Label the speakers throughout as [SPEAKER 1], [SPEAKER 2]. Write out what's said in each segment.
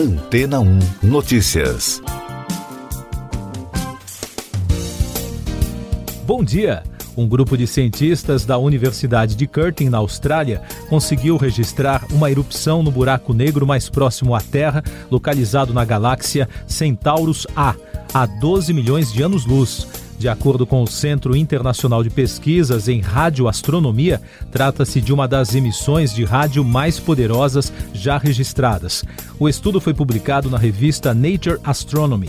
[SPEAKER 1] Antena 1 Notícias.
[SPEAKER 2] Bom dia! Um grupo de cientistas da Universidade de Curtin, na Austrália, conseguiu registrar uma erupção no buraco negro mais próximo à Terra, localizado na galáxia Centaurus A, a 12 milhões de anos-luz. De acordo com o Centro Internacional de Pesquisas em Radioastronomia, trata-se de uma das emissões de rádio mais poderosas já registradas. O estudo foi publicado na revista Nature Astronomy.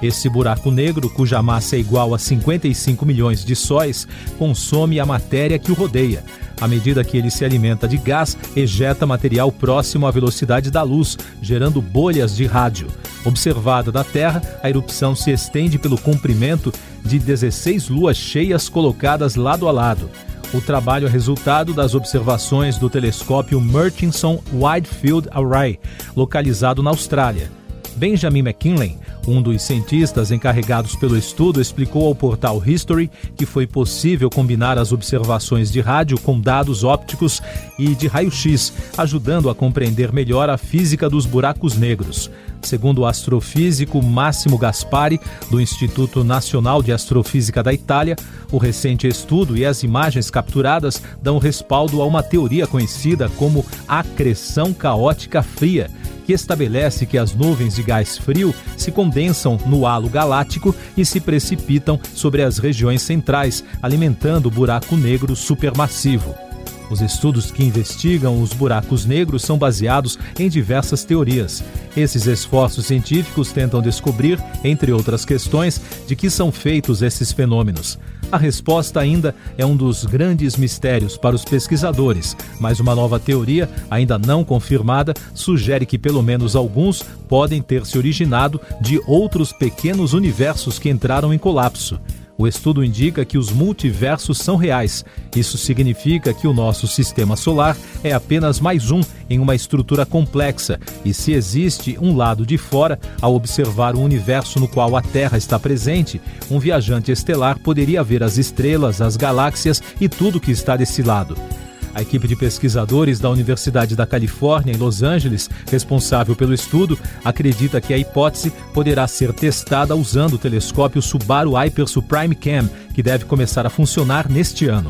[SPEAKER 2] Esse buraco negro, cuja massa é igual a 55 milhões de sóis, consome a matéria que o rodeia. À medida que ele se alimenta de gás, ejeta material próximo à velocidade da luz, gerando bolhas de rádio. Observada da Terra, a erupção se estende pelo comprimento de 16 luas cheias colocadas lado a lado. O trabalho é resultado das observações do telescópio Murchison Wide Field Array, localizado na Austrália. Benjamin McKinley, um dos cientistas encarregados pelo estudo explicou ao portal History que foi possível combinar as observações de rádio com dados ópticos e de raio-x, ajudando a compreender melhor a física dos buracos negros. Segundo o astrofísico Máximo Gaspari, do Instituto Nacional de Astrofísica da Itália, o recente estudo e as imagens capturadas dão respaldo a uma teoria conhecida como acreção caótica fria que estabelece que as nuvens de gás frio se condensam no halo galáctico e se precipitam sobre as regiões centrais, alimentando o buraco negro supermassivo. Os estudos que investigam os buracos negros são baseados em diversas teorias. Esses esforços científicos tentam descobrir, entre outras questões, de que são feitos esses fenômenos. A resposta ainda é um dos grandes mistérios para os pesquisadores, mas uma nova teoria, ainda não confirmada, sugere que pelo menos alguns podem ter se originado de outros pequenos universos que entraram em colapso. O estudo indica que os multiversos são reais. Isso significa que o nosso sistema solar é apenas mais um em uma estrutura complexa, e se existe um lado de fora, ao observar o universo no qual a Terra está presente, um viajante estelar poderia ver as estrelas, as galáxias e tudo que está desse lado. A equipe de pesquisadores da Universidade da Califórnia, em Los Angeles, responsável pelo estudo, acredita que a hipótese poderá ser testada usando o telescópio Subaru Hyper Supreme Cam, que deve começar a funcionar neste ano.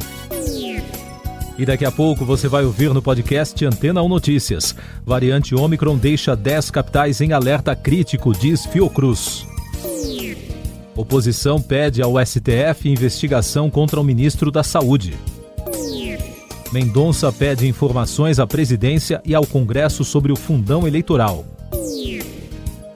[SPEAKER 2] E daqui a pouco você vai ouvir no podcast Antena 1 Notícias. Variante Omicron deixa 10 capitais em alerta crítico, diz Fiocruz. Oposição pede ao STF investigação contra o ministro da Saúde. Mendonça pede informações à presidência e ao Congresso sobre o fundão eleitoral.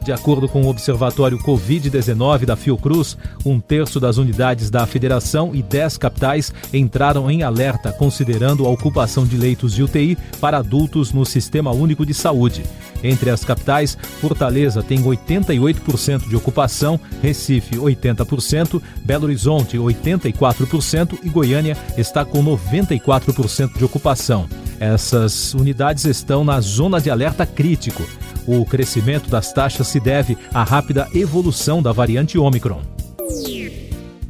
[SPEAKER 2] De acordo com o Observatório Covid-19 da Fiocruz, um terço das unidades da federação e dez capitais entraram em alerta considerando a ocupação de leitos de UTI para adultos no Sistema Único de Saúde. Entre as capitais, Fortaleza tem 88% de ocupação, Recife 80%, Belo Horizonte 84% e Goiânia está com 94% de ocupação. Essas unidades estão na zona de alerta crítico. O crescimento das taxas se deve à rápida evolução da variante Ômicron.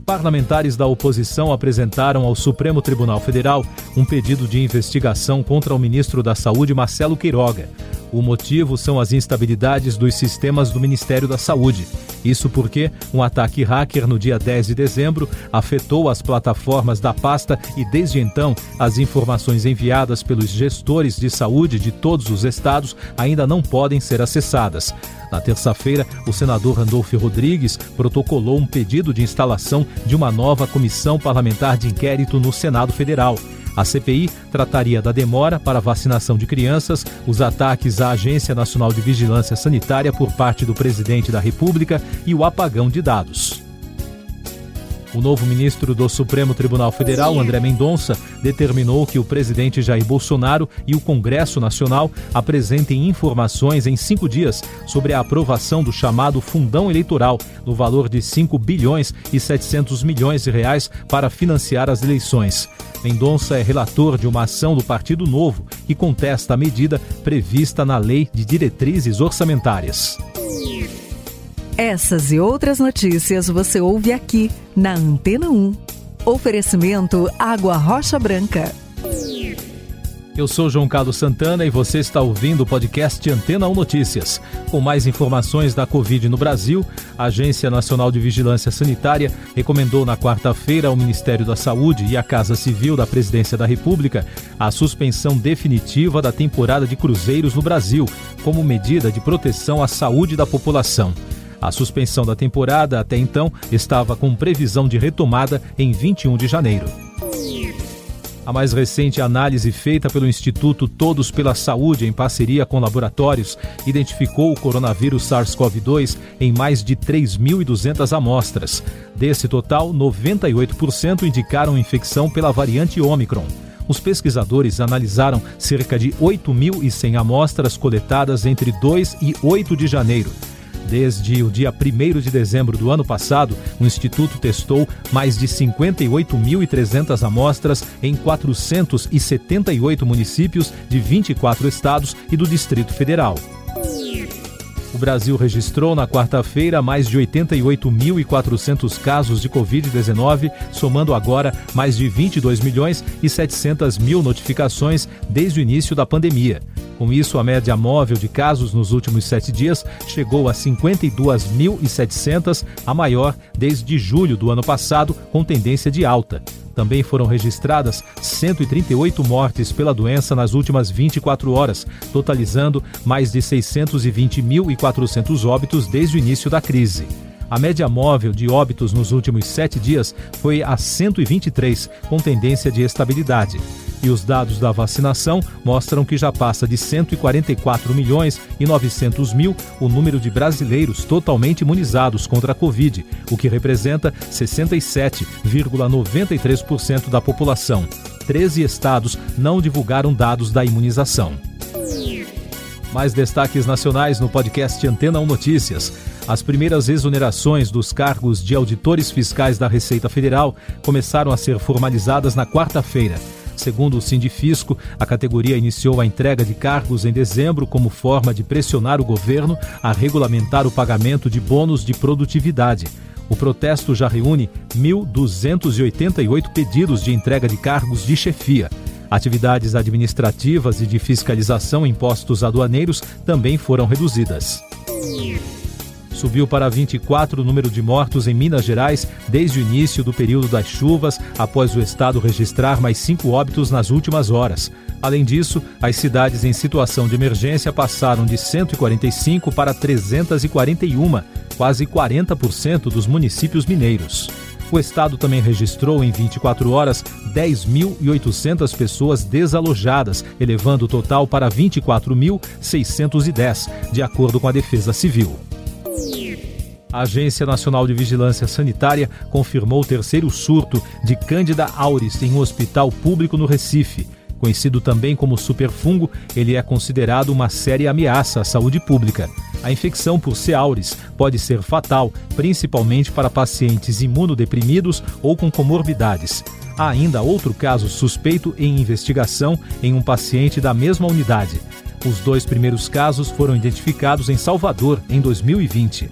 [SPEAKER 2] Parlamentares da oposição apresentaram ao Supremo Tribunal Federal um pedido de investigação contra o ministro da Saúde, Marcelo Queiroga. O motivo são as instabilidades dos sistemas do Ministério da Saúde. Isso porque um ataque hacker no dia 10 de dezembro afetou as plataformas da pasta e, desde então, as informações enviadas pelos gestores de saúde de todos os estados ainda não podem ser acessadas. Na terça-feira, o senador Randolfo Rodrigues protocolou um pedido de instalação de uma nova comissão parlamentar de inquérito no Senado Federal. A CPI trataria da demora para vacinação de crianças, os ataques à Agência Nacional de Vigilância Sanitária por parte do presidente da República e o apagão de dados. O novo ministro do Supremo Tribunal Federal, André Mendonça, determinou que o presidente Jair Bolsonaro e o Congresso Nacional apresentem informações em cinco dias sobre a aprovação do chamado fundão eleitoral, no valor de 5 bilhões e 700 milhões de reais para financiar as eleições. Mendonça é relator de uma ação do Partido Novo que contesta a medida prevista na Lei de Diretrizes Orçamentárias.
[SPEAKER 3] Essas e outras notícias você ouve aqui na Antena 1. Oferecimento Água Rocha Branca.
[SPEAKER 2] Eu sou João Carlos Santana e você está ouvindo o podcast Antena 1 Notícias. Com mais informações da Covid no Brasil, a Agência Nacional de Vigilância Sanitária recomendou na quarta-feira ao Ministério da Saúde e à Casa Civil da Presidência da República a suspensão definitiva da temporada de cruzeiros no Brasil, como medida de proteção à saúde da população. A suspensão da temporada até então estava com previsão de retomada em 21 de janeiro. A mais recente análise feita pelo Instituto Todos pela Saúde, em parceria com laboratórios, identificou o coronavírus SARS-CoV-2 em mais de 3.200 amostras. Desse total, 98% indicaram infecção pela variante Ômicron. Os pesquisadores analisaram cerca de 8.100 amostras coletadas entre 2 e 8 de janeiro. Desde o dia 1 de dezembro do ano passado, o Instituto testou mais de 58.300 amostras em 478 municípios de 24 estados e do Distrito Federal. O Brasil registrou na quarta-feira mais de 88.400 casos de Covid-19, somando agora mais de 22 milhões e 700 mil notificações desde o início da pandemia. Com isso, a média móvel de casos nos últimos sete dias chegou a 52.700, a maior desde julho do ano passado, com tendência de alta. Também foram registradas 138 mortes pela doença nas últimas 24 horas, totalizando mais de 620.400 óbitos desde o início da crise. A média móvel de óbitos nos últimos sete dias foi a 123, com tendência de estabilidade. E os dados da vacinação mostram que já passa de 144 milhões e 900 mil o número de brasileiros totalmente imunizados contra a Covid, o que representa 67,93% da população. 13 estados não divulgaram dados da imunização. Mais destaques nacionais no podcast Antena 1 Notícias. As primeiras exonerações dos cargos de auditores fiscais da Receita Federal começaram a ser formalizadas na quarta-feira. Segundo o Sindifisco, a categoria iniciou a entrega de cargos em dezembro como forma de pressionar o governo a regulamentar o pagamento de bônus de produtividade. O protesto já reúne 1.288 pedidos de entrega de cargos de chefia. Atividades administrativas e de fiscalização em postos aduaneiros também foram reduzidas. Subiu para 24 o número de mortos em Minas Gerais desde o início do período das chuvas, após o estado registrar mais cinco óbitos nas últimas horas. Além disso, as cidades em situação de emergência passaram de 145 para 341, quase 40% dos municípios mineiros. O estado também registrou em 24 horas 10.800 pessoas desalojadas, elevando o total para 24.610, de acordo com a Defesa Civil. A Agência Nacional de Vigilância Sanitária confirmou o terceiro surto de Cândida auris em um hospital público no Recife. Conhecido também como superfungo, ele é considerado uma séria ameaça à saúde pública. A infecção por C. auris pode ser fatal, principalmente para pacientes imunodeprimidos ou com comorbidades. Há ainda outro caso suspeito em investigação em um paciente da mesma unidade. Os dois primeiros casos foram identificados em Salvador em 2020.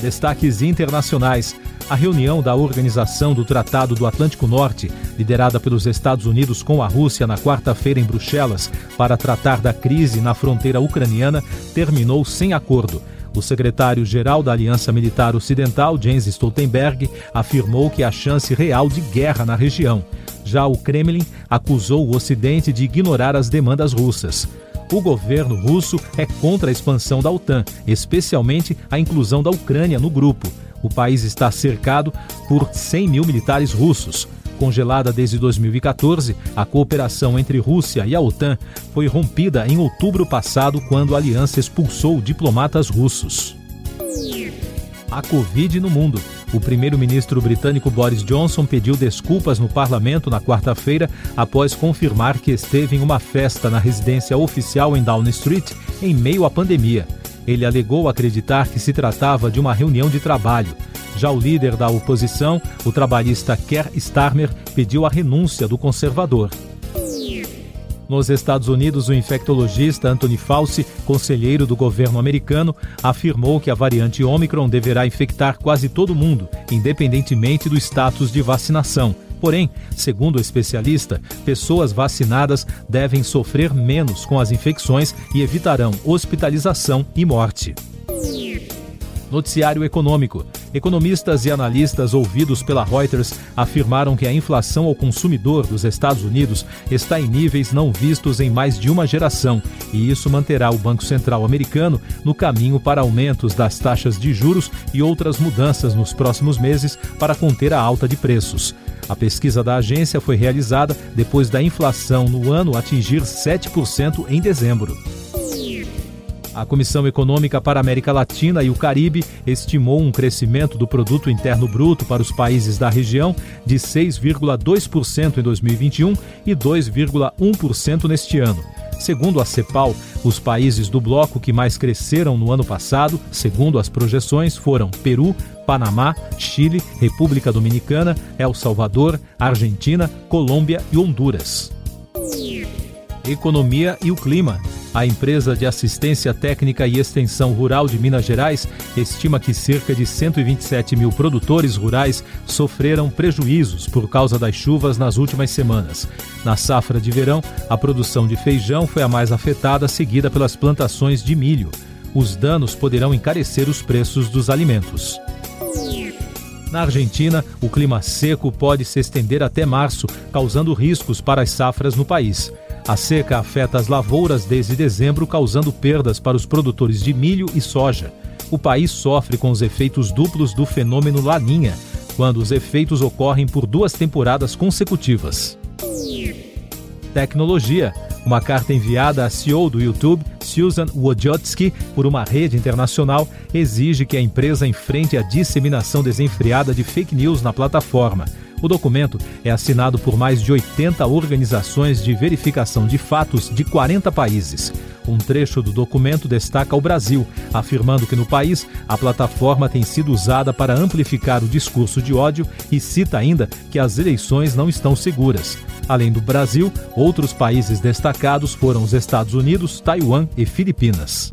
[SPEAKER 2] Destaques internacionais. A reunião da Organização do Tratado do Atlântico Norte, liderada pelos Estados Unidos com a Rússia na quarta-feira em Bruxelas, para tratar da crise na fronteira ucraniana, terminou sem acordo. O secretário-geral da Aliança Militar Ocidental, Jens Stoltenberg, afirmou que há chance real de guerra na região. Já o Kremlin acusou o Ocidente de ignorar as demandas russas. O governo russo é contra a expansão da OTAN, especialmente a inclusão da Ucrânia no grupo. O país está cercado por 100 mil militares russos. Congelada desde 2014, a cooperação entre Rússia e a OTAN foi rompida em outubro passado, quando a aliança expulsou diplomatas russos. A Covid no mundo. O primeiro-ministro britânico Boris Johnson pediu desculpas no parlamento na quarta-feira após confirmar que esteve em uma festa na residência oficial em Downing Street em meio à pandemia. Ele alegou acreditar que se tratava de uma reunião de trabalho. Já o líder da oposição, o trabalhista Keir Starmer, pediu a renúncia do conservador. Nos Estados Unidos, o infectologista Anthony Fauci, conselheiro do governo americano, afirmou que a variante Omicron deverá infectar quase todo mundo, independentemente do status de vacinação. Porém, segundo o especialista, pessoas vacinadas devem sofrer menos com as infecções e evitarão hospitalização e morte. Noticiário Econômico. Economistas e analistas ouvidos pela Reuters afirmaram que a inflação ao consumidor dos Estados Unidos está em níveis não vistos em mais de uma geração, e isso manterá o Banco Central americano no caminho para aumentos das taxas de juros e outras mudanças nos próximos meses para conter a alta de preços. A pesquisa da agência foi realizada depois da inflação no ano atingir 7% em dezembro. A Comissão Econômica para a América Latina e o Caribe estimou um crescimento do produto interno bruto para os países da região de 6,2% em 2021 e 2,1% neste ano. Segundo a CEPAL, os países do bloco que mais cresceram no ano passado, segundo as projeções, foram Peru, Panamá, Chile, República Dominicana, El Salvador, Argentina, Colômbia e Honduras. Economia e o Clima. A empresa de assistência técnica e extensão rural de Minas Gerais estima que cerca de 127 mil produtores rurais sofreram prejuízos por causa das chuvas nas últimas semanas. Na safra de verão, a produção de feijão foi a mais afetada, seguida pelas plantações de milho. Os danos poderão encarecer os preços dos alimentos. Na Argentina, o clima seco pode se estender até março, causando riscos para as safras no país. A seca afeta as lavouras desde dezembro, causando perdas para os produtores de milho e soja. O país sofre com os efeitos duplos do fenômeno Laninha, quando os efeitos ocorrem por duas temporadas consecutivas. Tecnologia. Uma carta enviada à CEO do YouTube, Susan Wojcicki, por uma rede internacional, exige que a empresa enfrente a disseminação desenfreada de fake news na plataforma. O documento é assinado por mais de 80 organizações de verificação de fatos de 40 países. Um trecho do documento destaca o Brasil, afirmando que no país a plataforma tem sido usada para amplificar o discurso de ódio e cita ainda que as eleições não estão seguras. Além do Brasil, outros países destacados foram os Estados Unidos, Taiwan e Filipinas.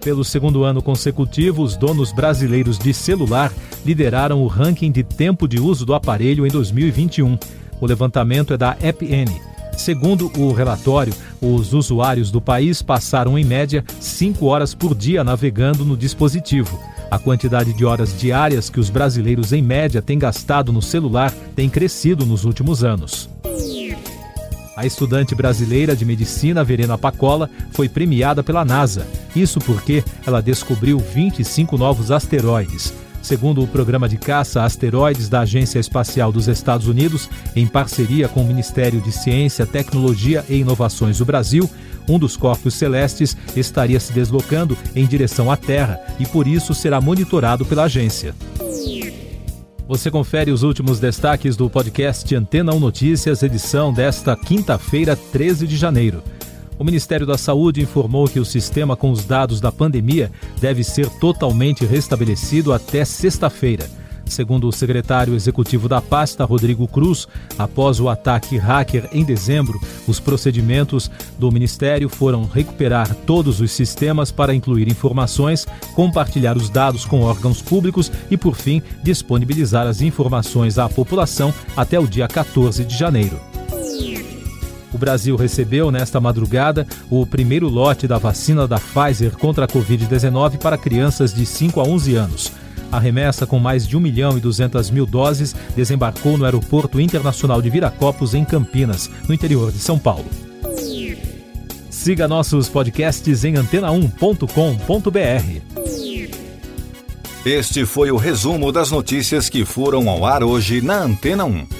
[SPEAKER 2] Pelo segundo ano consecutivo, os donos brasileiros de celular lideraram o ranking de tempo de uso do aparelho em 2021. O levantamento é da EPN. Segundo o relatório, os usuários do país passaram em média 5 horas por dia navegando no dispositivo. A quantidade de horas diárias que os brasileiros em média têm gastado no celular tem crescido nos últimos anos. A estudante brasileira de medicina Verena Pacola foi premiada pela NASA. Isso porque ela descobriu 25 novos asteroides. Segundo o programa de caça asteroides da Agência Espacial dos Estados Unidos, em parceria com o Ministério de Ciência, Tecnologia e Inovações do Brasil, um dos corpos celestes estaria se deslocando em direção à Terra e por isso será monitorado pela agência. Você confere os últimos destaques do podcast Antena 1 Notícias, edição desta quinta-feira, 13 de janeiro. O Ministério da Saúde informou que o sistema com os dados da pandemia deve ser totalmente restabelecido até sexta-feira. Segundo o secretário executivo da pasta, Rodrigo Cruz, após o ataque hacker em dezembro, os procedimentos do Ministério foram recuperar todos os sistemas para incluir informações, compartilhar os dados com órgãos públicos e, por fim, disponibilizar as informações à população até o dia 14 de janeiro. O Brasil recebeu nesta madrugada o primeiro lote da vacina da Pfizer contra a Covid-19 para crianças de 5 a 11 anos. A remessa, com mais de 1 milhão e 200 mil doses, desembarcou no Aeroporto Internacional de Viracopos, em Campinas, no interior de São Paulo. Siga nossos podcasts em antena1.com.br.
[SPEAKER 1] Este foi o resumo das notícias que foram ao ar hoje na Antena 1.